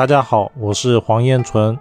大家好，我是黄彦纯。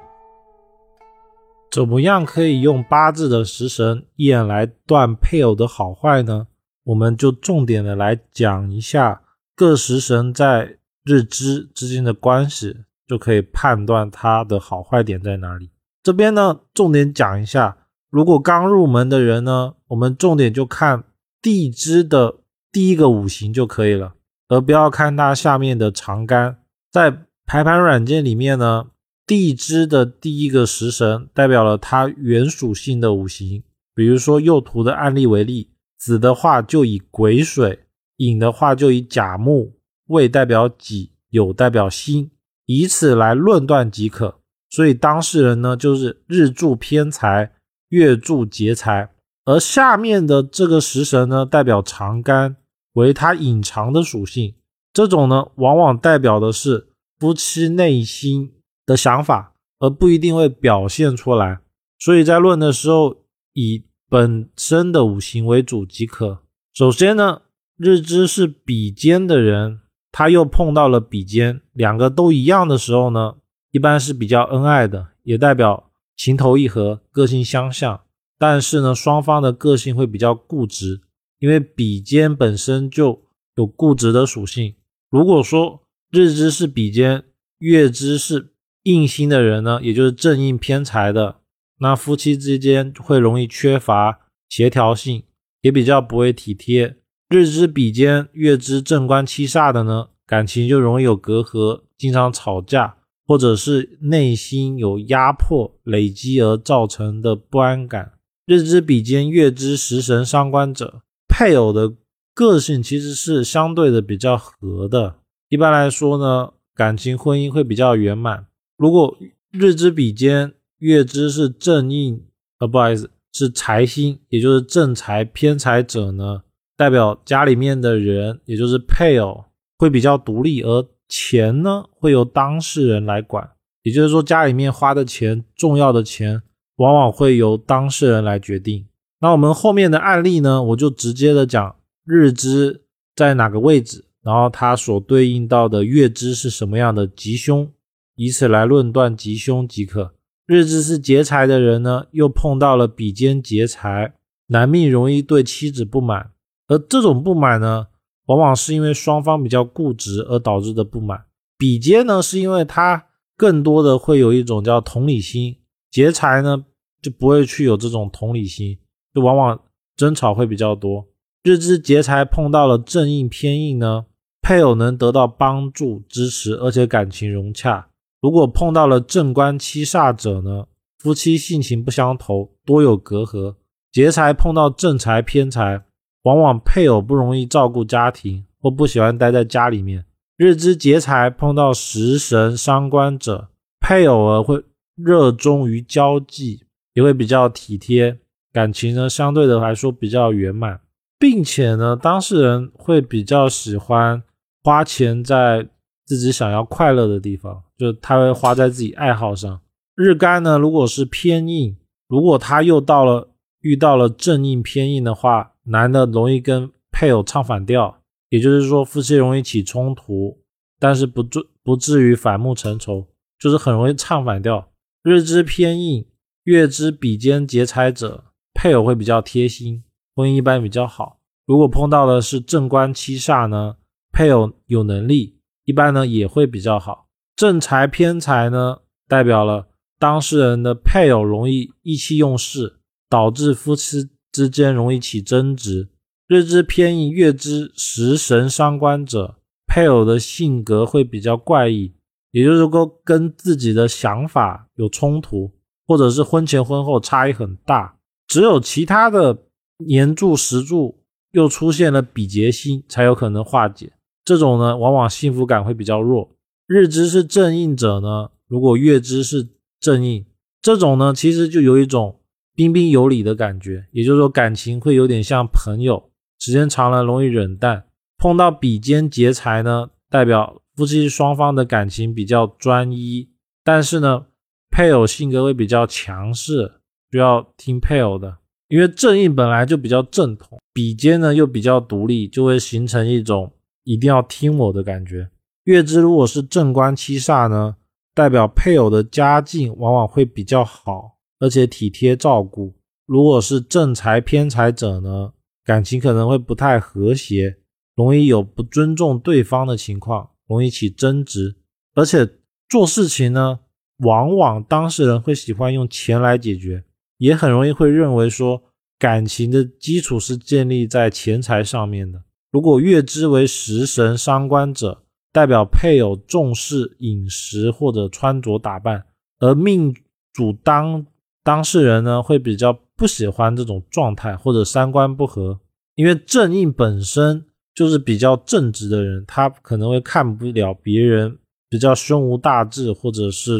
怎么样可以用八字的食神一眼来断配偶的好坏呢？我们就重点的来讲一下各食神在日支之间的关系，就可以判断它的好坏点在哪里。这边呢，重点讲一下，如果刚入门的人呢，我们重点就看地支的第一个五行就可以了，而不要看它下面的长干。在排盘软件里面呢。地支的第一个食神代表了它原属性的五行，比如说右图的案例为例，子的话就以癸水，寅的话就以甲木，未代表己，酉代表辛，以此来论断即可。所以当事人呢就是日柱偏财，月柱劫财，而下面的这个食神呢代表长干，为它隐藏的属性，这种呢往往代表的是夫妻内心。的想法，而不一定会表现出来，所以在论的时候以本身的五行为主即可。首先呢，日支是比肩的人，他又碰到了比肩，两个都一样的时候呢，一般是比较恩爱的，也代表情投意合，个性相像。但是呢，双方的个性会比较固执，因为比肩本身就有固执的属性。如果说日支是比肩，月支是。印星的人呢，也就是正印偏财的，那夫妻之间会容易缺乏协调性，也比较不会体贴。日支比肩，月支正官七煞的呢，感情就容易有隔阂，经常吵架，或者是内心有压迫累积而造成的不安感。日支比肩，月支食神伤官者，配偶的个性其实是相对的比较和的。一般来说呢，感情婚姻会比较圆满。如果日支比肩，月支是正印，呃，不好意思，是财星，也就是正财偏财者呢，代表家里面的人，也就是配偶会比较独立，而钱呢会由当事人来管，也就是说家里面花的钱，重要的钱，往往会由当事人来决定。那我们后面的案例呢，我就直接的讲日支在哪个位置，然后它所对应到的月支是什么样的吉凶。以此来论断吉凶即可。日支是劫财的人呢，又碰到了比肩劫财，男命容易对妻子不满，而这种不满呢，往往是因为双方比较固执而导致的不满。比肩呢，是因为他更多的会有一种叫同理心，劫财呢就不会去有这种同理心，就往往争吵会比较多。日支劫财碰到了正印偏印呢，配偶能得到帮助支持，而且感情融洽。如果碰到了正官七煞者呢，夫妻性情不相投，多有隔阂。劫财碰到正财偏财，往往配偶不容易照顾家庭，或不喜欢待在家里面。日支劫财碰到食神伤官者，配偶儿会热衷于交际，也会比较体贴，感情呢相对的来说比较圆满，并且呢，当事人会比较喜欢花钱在。自己想要快乐的地方，就他会花在自己爱好上。日干呢，如果是偏硬，如果他又到了遇到了正硬偏硬的话，男的容易跟配偶唱反调，也就是说夫妻容易起冲突，但是不至不至于反目成仇，就是很容易唱反调。日支偏硬，月支比肩劫财者，配偶会比较贴心，婚姻一般比较好。如果碰到的是正官七煞呢，配偶有能力。一般呢也会比较好，正财偏财呢代表了当事人的配偶容易意气用事，导致夫妻之间容易起争执。日支偏印，月支食神伤官者，配偶的性格会比较怪异，也就是说跟自己的想法有冲突，或者是婚前婚后差异很大。只有其他的年柱时柱又出现了比劫星，才有可能化解。这种呢，往往幸福感会比较弱。日支是正印者呢，如果月支是正印，这种呢，其实就有一种彬彬有礼的感觉，也就是说感情会有点像朋友，时间长了容易冷淡。碰到比肩劫财呢，代表夫妻双方的感情比较专一，但是呢，配偶性格会比较强势，需要听配偶的，因为正印本来就比较正统，比肩呢又比较独立，就会形成一种。一定要听我的感觉。月支如果是正官七煞呢，代表配偶的家境往往会比较好，而且体贴照顾。如果是正财偏财者呢，感情可能会不太和谐，容易有不尊重对方的情况，容易起争执，而且做事情呢，往往当事人会喜欢用钱来解决，也很容易会认为说感情的基础是建立在钱财上面的。如果月支为食神伤官者，代表配偶重视饮食或者穿着打扮，而命主当当事人呢会比较不喜欢这种状态或者三观不合，因为正印本身就是比较正直的人，他可能会看不了别人比较胸无大志，或者是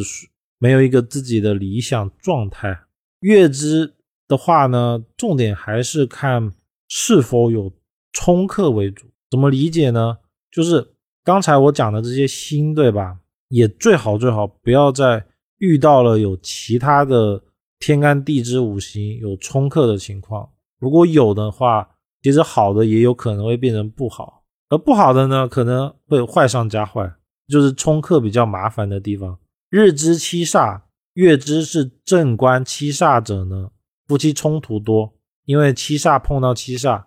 没有一个自己的理想状态。月支的话呢，重点还是看是否有冲克为主，怎么理解呢？就是。刚才我讲的这些星，对吧？也最好最好不要再遇到了有其他的天干地支五行有冲克的情况。如果有的话，其实好的也有可能会变成不好，而不好的呢，可能会坏上加坏，就是冲克比较麻烦的地方。日支七煞，月支是正官七煞者呢，夫妻冲突多，因为七煞碰到七煞，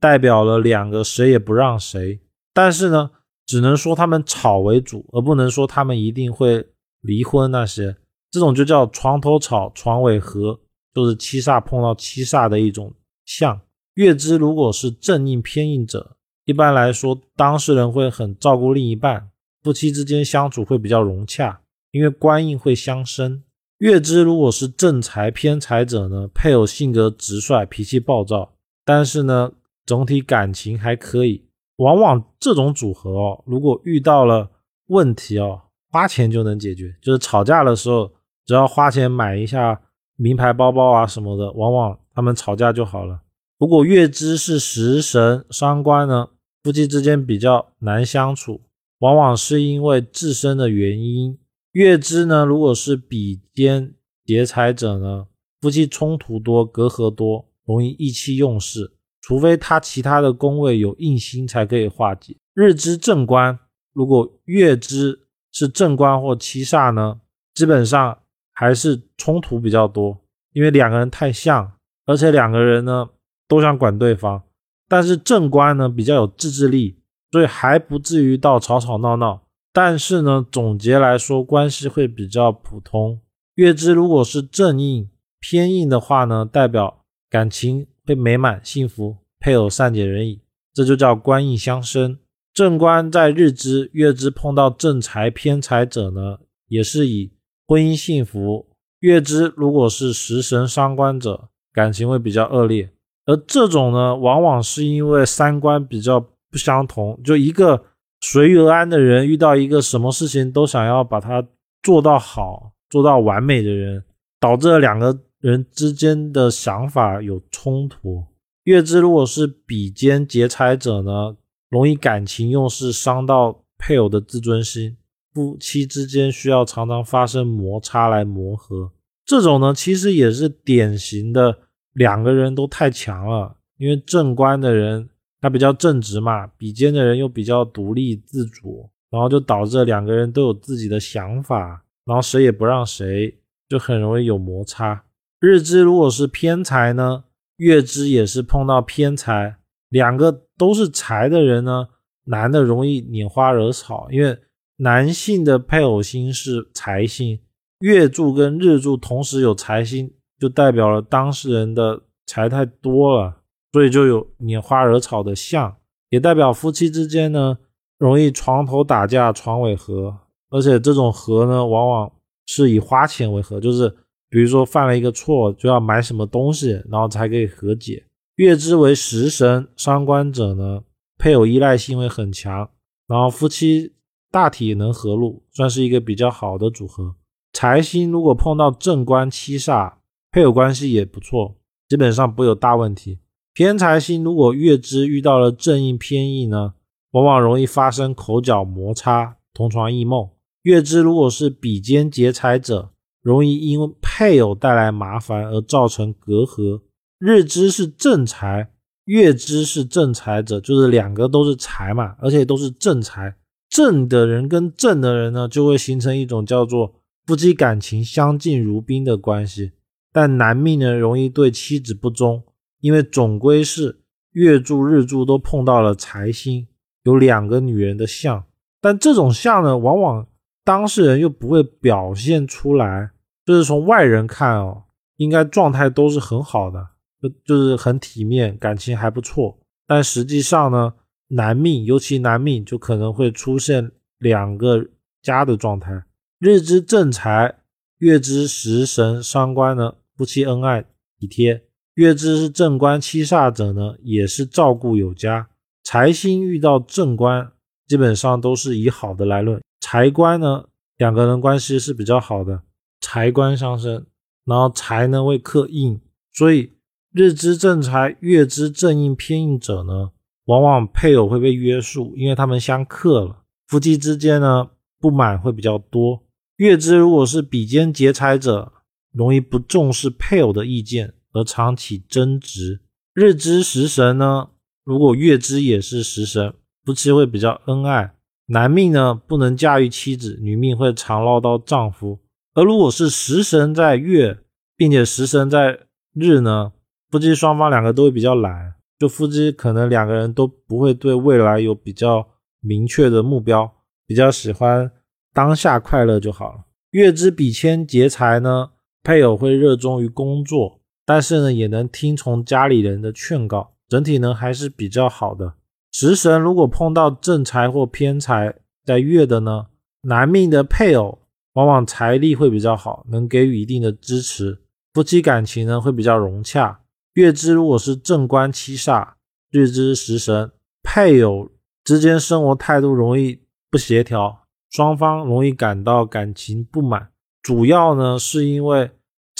代表了两个谁也不让谁，但是呢。只能说他们吵为主，而不能说他们一定会离婚。那些这种就叫床头吵，床尾和，就是七煞碰到七煞的一种象。月支如果是正印偏印者，一般来说当事人会很照顾另一半，夫妻之间相处会比较融洽，因为官印会相生。月支如果是正财偏财者呢，配偶性格直率，脾气暴躁，但是呢总体感情还可以。往往这种组合哦，如果遇到了问题哦，花钱就能解决。就是吵架的时候，只要花钱买一下名牌包包啊什么的，往往他们吵架就好了。如果月支是食神伤官呢，夫妻之间比较难相处，往往是因为自身的原因。月支呢，如果是比肩劫财者呢，夫妻冲突多，隔阂多，容易意气用事。除非他其他的宫位有印星，才可以化解。日支正官，如果月支是正官或七煞呢，基本上还是冲突比较多，因为两个人太像，而且两个人呢都想管对方。但是正官呢比较有自制力，所以还不至于到吵吵闹闹。但是呢，总结来说，关系会比较普通。月支如果是正印偏印的话呢，代表感情。会美满幸福，配偶善解人意，这就叫官印相生。正官在日支、月支碰到正财偏财者呢，也是以婚姻幸福。月支如果是食神伤官者，感情会比较恶劣。而这种呢，往往是因为三观比较不相同，就一个随遇而安的人，遇到一个什么事情都想要把它做到好、做到完美的人，导致了两个。人之间的想法有冲突。月支如果是比肩劫财者呢，容易感情用事，伤到配偶的自尊心。夫妻之间需要常常发生摩擦来磨合。这种呢，其实也是典型的两个人都太强了。因为正官的人他比较正直嘛，比肩的人又比较独立自主，然后就导致两个人都有自己的想法，然后谁也不让谁，就很容易有摩擦。日支如果是偏财呢，月支也是碰到偏财，两个都是财的人呢，男的容易拈花惹草，因为男性的配偶星是财星，月柱跟日柱同时有财星，就代表了当事人的财太多了，所以就有拈花惹草的象，也代表夫妻之间呢容易床头打架床尾和，而且这种和呢，往往是以花钱为和，就是。比如说犯了一个错，就要买什么东西，然后才可以和解。月支为食神伤官者呢，配偶依赖性会很强，然后夫妻大体能和睦，算是一个比较好的组合。财星如果碰到正官七煞，配偶关系也不错，基本上不有大问题。偏财星如果月支遇到了正印偏印呢，往往容易发生口角摩擦、同床异梦。月支如果是比肩劫财者。容易因配偶带来麻烦而造成隔阂。日支是正财，月支是正财者，就是两个都是财嘛，而且都是正财。正的人跟正的人呢，就会形成一种叫做夫妻感情相敬如宾的关系。但男命呢，容易对妻子不忠，因为总归是月柱日柱都碰到了财星，有两个女人的相。但这种相呢，往往当事人又不会表现出来，就是从外人看哦，应该状态都是很好的，就就是很体面，感情还不错。但实际上呢，男命尤其男命就可能会出现两个家的状态。日之正财，月之食神伤官呢？夫妻恩爱体贴，月支是正官七煞者呢，也是照顾有加。财星遇到正官，基本上都是以好的来论。财官呢，两个人关系是比较好的，财官上升，然后财呢会克印，所以日支正财，月支正印偏印者呢，往往配偶会被约束，因为他们相克了。夫妻之间呢，不满会比较多。月支如果是比肩劫财者。容易不重视配偶的意见而常起争执。日支食神呢，如果月支也是食神，夫妻会比较恩爱。男命呢不能驾驭妻子，女命会常唠叨丈夫。而如果是食神在月，并且食神在日呢，夫妻双方两个都会比较懒，就夫妻可能两个人都不会对未来有比较明确的目标，比较喜欢当下快乐就好了。月之比肩劫财呢？配偶会热衷于工作，但是呢，也能听从家里人的劝告，整体呢还是比较好的。食神如果碰到正财或偏财在月的呢，男命的配偶往往财力会比较好，能给予一定的支持，夫妻感情呢会比较融洽。月支如果是正官七煞，日支食神，配偶之间生活态度容易不协调，双方容易感到感情不满，主要呢是因为。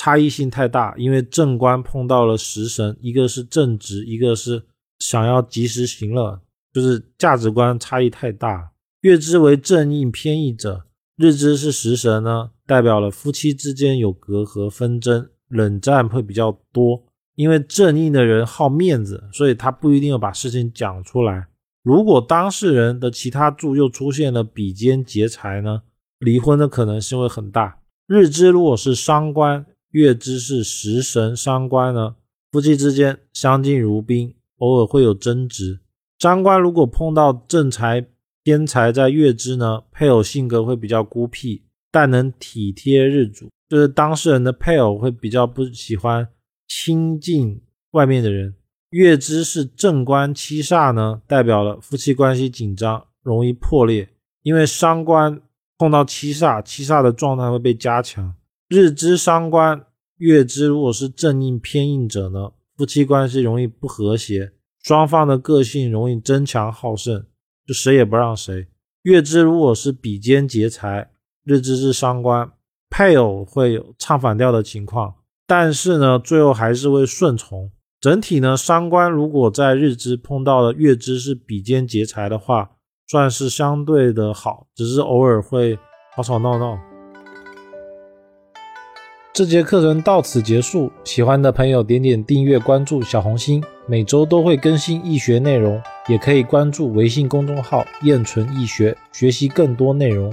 差异性太大，因为正官碰到了食神，一个是正直，一个是想要及时行乐，就是价值观差异太大。月支为正印偏印者，日支是食神呢，代表了夫妻之间有隔阂纷争，冷战会比较多。因为正印的人好面子，所以他不一定要把事情讲出来。如果当事人的其他柱又出现了比肩劫财呢，离婚的可能性会很大。日支如果是伤官。月支是食神伤官呢，夫妻之间相敬如宾，偶尔会有争执。伤官如果碰到正财偏财在月支呢，配偶性格会比较孤僻，但能体贴日主，就是当事人的配偶会比较不喜欢亲近外面的人。月支是正官七煞呢，代表了夫妻关系紧张，容易破裂，因为伤官碰到七煞，七煞的状态会被加强。日支伤官，月支如果是正印偏印者呢，夫妻关系容易不和谐，双方的个性容易争强好胜，就谁也不让谁。月支如果是比肩劫财，日支是伤官，配偶会有唱反调的情况，但是呢，最后还是会顺从。整体呢，伤官如果在日支碰到了月支是比肩劫财的话，算是相对的好，只是偶尔会吵吵闹闹。这节课程到此结束，喜欢的朋友点点订阅、关注小红心，每周都会更新易学内容，也可以关注微信公众号“燕纯易学”，学习更多内容。